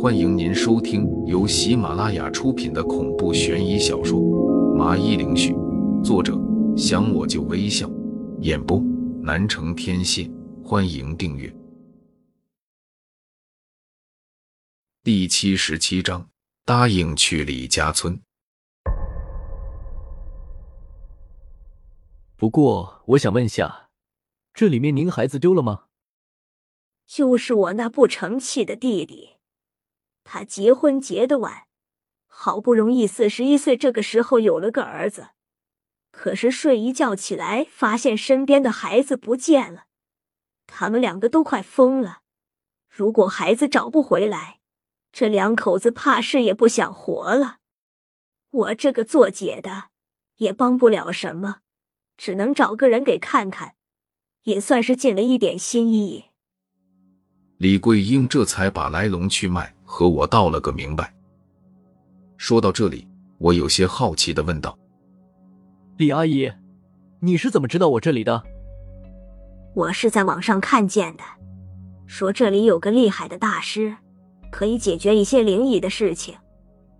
欢迎您收听由喜马拉雅出品的恐怖悬疑小说《麻衣灵絮》，作者想我就微笑，演播南城天蝎。欢迎订阅。第七十七章，答应去李家村。不过，我想问下，这里面您孩子丢了吗？就是我那不成器的弟弟，他结婚结的晚，好不容易四十一岁这个时候有了个儿子，可是睡一觉起来，发现身边的孩子不见了，他们两个都快疯了。如果孩子找不回来，这两口子怕是也不想活了。我这个做姐的也帮不了什么。只能找个人给看看，也算是尽了一点心意。李桂英这才把来龙去脉和我道了个明白。说到这里，我有些好奇的问道：“李阿姨，你是怎么知道我这里的？”我是在网上看见的，说这里有个厉害的大师，可以解决一些灵异的事情，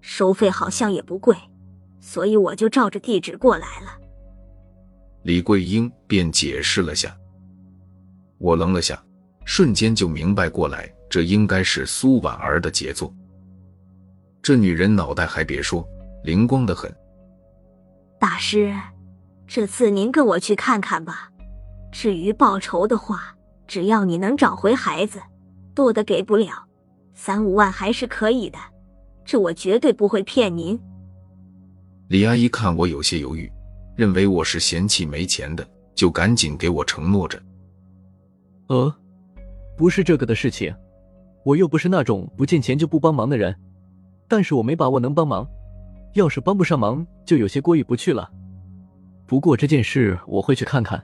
收费好像也不贵，所以我就照着地址过来了。李桂英便解释了下，我愣了下，瞬间就明白过来，这应该是苏婉儿的杰作。这女人脑袋还别说，灵光的很。大师，这次您跟我去看看吧。至于报仇的话，只要你能找回孩子，多的给不了，三五万还是可以的。这我绝对不会骗您。李阿姨看我有些犹豫。认为我是嫌弃没钱的，就赶紧给我承诺着。呃，不是这个的事情，我又不是那种不见钱就不帮忙的人。但是我没把握能帮忙，要是帮不上忙，就有些过意不去了。不过这件事我会去看看。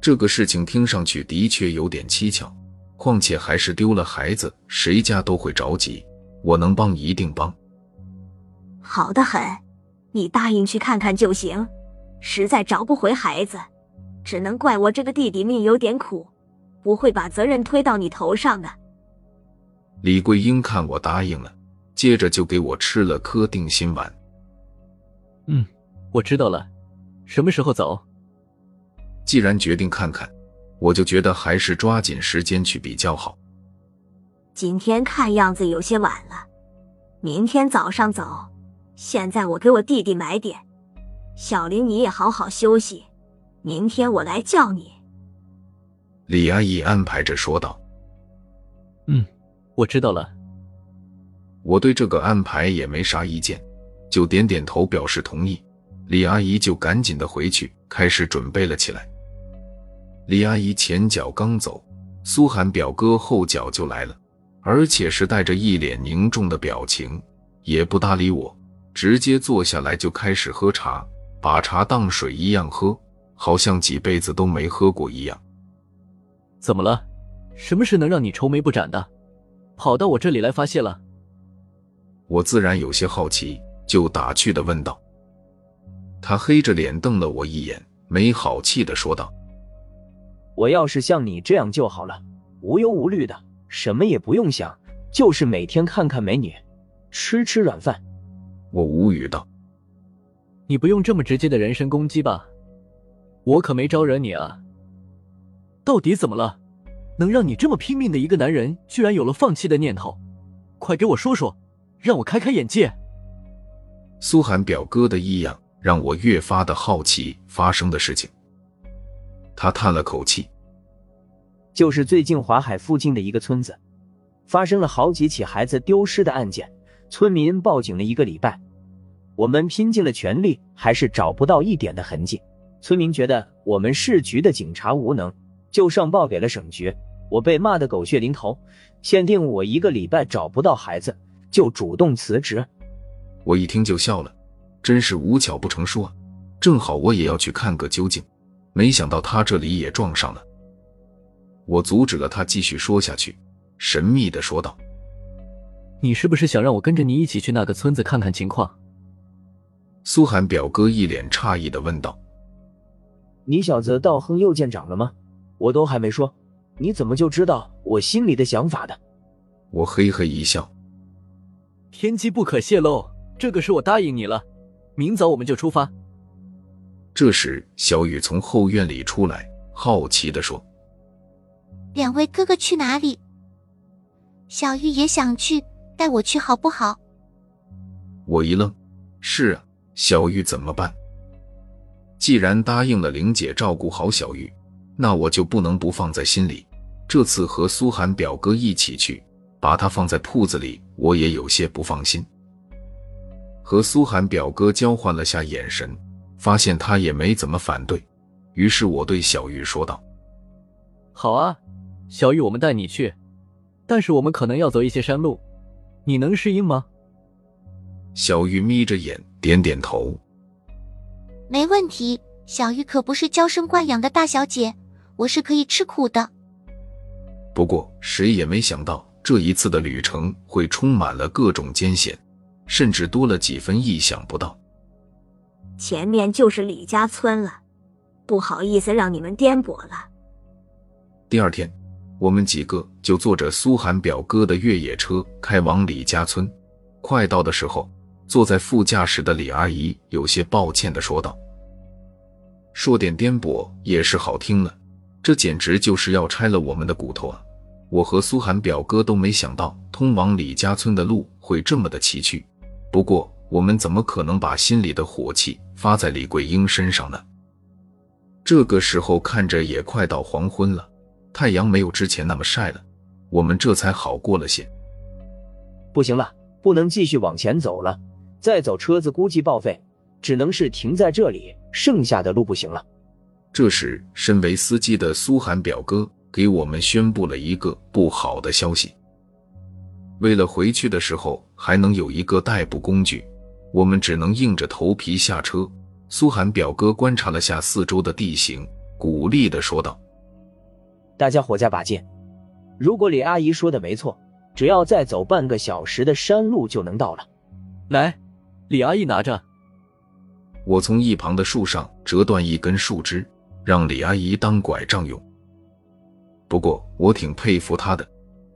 这个事情听上去的确有点蹊跷，况且还是丢了孩子，谁家都会着急。我能帮一定帮。好的很。你答应去看看就行，实在找不回孩子，只能怪我这个弟弟命有点苦，不会把责任推到你头上的。李桂英看我答应了，接着就给我吃了颗定心丸。嗯，我知道了，什么时候走？既然决定看看，我就觉得还是抓紧时间去比较好。今天看样子有些晚了，明天早上走。现在我给我弟弟买点，小林你也好好休息，明天我来叫你。李阿姨安排着说道：“嗯，我知道了。”我对这个安排也没啥意见，就点点头表示同意。李阿姨就赶紧的回去开始准备了起来。李阿姨前脚刚走，苏寒表哥后脚就来了，而且是带着一脸凝重的表情，也不搭理我。直接坐下来就开始喝茶，把茶当水一样喝，好像几辈子都没喝过一样。怎么了？什么事能让你愁眉不展的？跑到我这里来发泄了？我自然有些好奇，就打趣的问道。他黑着脸瞪了我一眼，没好气的说道：“我要是像你这样就好了，无忧无虑的，什么也不用想，就是每天看看美女，吃吃软饭。”我无语道：“你不用这么直接的人身攻击吧？我可没招惹你啊！到底怎么了？能让你这么拼命的一个男人，居然有了放弃的念头？快给我说说，让我开开眼界。”苏寒表哥的异样让我越发的好奇发生的事情。他叹了口气：“就是最近华海附近的一个村子，发生了好几起孩子丢失的案件。”村民报警了一个礼拜，我们拼尽了全力，还是找不到一点的痕迹。村民觉得我们市局的警察无能，就上报给了省局。我被骂得狗血淋头，限定我一个礼拜找不到孩子，就主动辞职。我一听就笑了，真是无巧不成书啊！正好我也要去看个究竟，没想到他这里也撞上了。我阻止了他继续说下去，神秘的说道。你是不是想让我跟着你一起去那个村子看看情况？苏寒表哥一脸诧异的问道：“你小子道亨又见长了吗？我都还没说，你怎么就知道我心里的想法的？”我嘿嘿一笑，天机不可泄露，这个事我答应你了。明早我们就出发。这时，小雨从后院里出来，好奇的说：“两位哥哥去哪里？小玉也想去，带我去好不好？”我一愣：“是啊，小玉怎么办？既然答应了玲姐照顾好小玉，那我就不能不放在心里。这次和苏寒表哥一起去，把他放在铺子里，我也有些不放心。”和苏寒表哥交换了下眼神，发现他也没怎么反对，于是我对小玉说道：“好啊，小玉，我们带你去，但是我们可能要走一些山路，你能适应吗？”小玉眯着眼点点头：“没问题，小玉可不是娇生惯养的大小姐，我是可以吃苦的。”不过谁也没想到，这一次的旅程会充满了各种艰险。甚至多了几分意想不到。前面就是李家村了，不好意思让你们颠簸了。第二天，我们几个就坐着苏寒表哥的越野车开往李家村。快到的时候，坐在副驾驶的李阿姨有些抱歉的说道：“说点颠簸也是好听了，这简直就是要拆了我们的骨头啊！我和苏寒表哥都没想到，通往李家村的路会这么的崎岖。”不过，我们怎么可能把心里的火气发在李桂英身上呢？这个时候看着也快到黄昏了，太阳没有之前那么晒了，我们这才好过了些。不行了，不能继续往前走了，再走车子估计报废，只能是停在这里，剩下的路不行了。这时，身为司机的苏寒表哥给我们宣布了一个不好的消息。为了回去的时候还能有一个代步工具，我们只能硬着头皮下车。苏寒表哥观察了下四周的地形，鼓励的说道：“大家伙加把劲！如果李阿姨说的没错，只要再走半个小时的山路就能到了。”来，李阿姨拿着。我从一旁的树上折断一根树枝，让李阿姨当拐杖用。不过我挺佩服她的，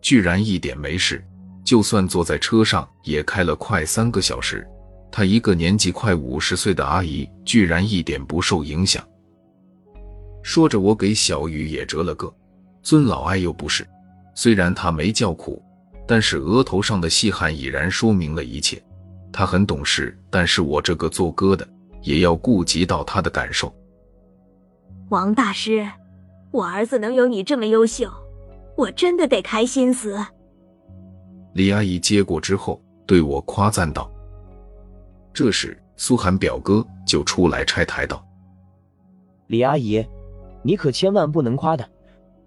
居然一点没事。就算坐在车上也开了快三个小时，她一个年纪快五十岁的阿姨居然一点不受影响。说着，我给小雨也折了个尊老爱幼不是。虽然她没叫苦，但是额头上的细汗已然说明了一切。她很懂事，但是我这个做哥的也要顾及到她的感受。王大师，我儿子能有你这么优秀，我真的得开心死。李阿姨接过之后，对我夸赞道：“这时，苏寒表哥就出来拆台道：‘李阿姨，你可千万不能夸他，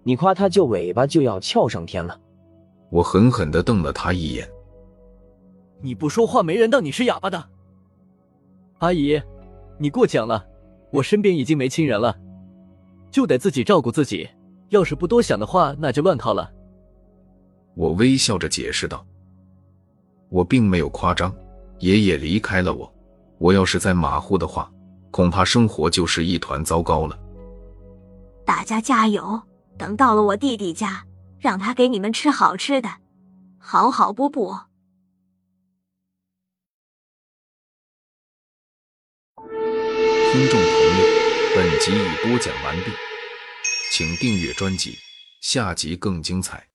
你夸他就尾巴就要翘上天了。’我狠狠的瞪了他一眼：‘你不说话，没人当你是哑巴的。’阿姨，你过奖了，我身边已经没亲人了，就得自己照顾自己。要是不多想的话，那就乱套了。”我微笑着解释道：“我并没有夸张，爷爷离开了我，我要是再马虎的话，恐怕生活就是一团糟糕了。大家加油！等到了我弟弟家，让他给你们吃好吃的，好好补补。”听众朋友，本集已播讲完毕，请订阅专辑，下集更精彩。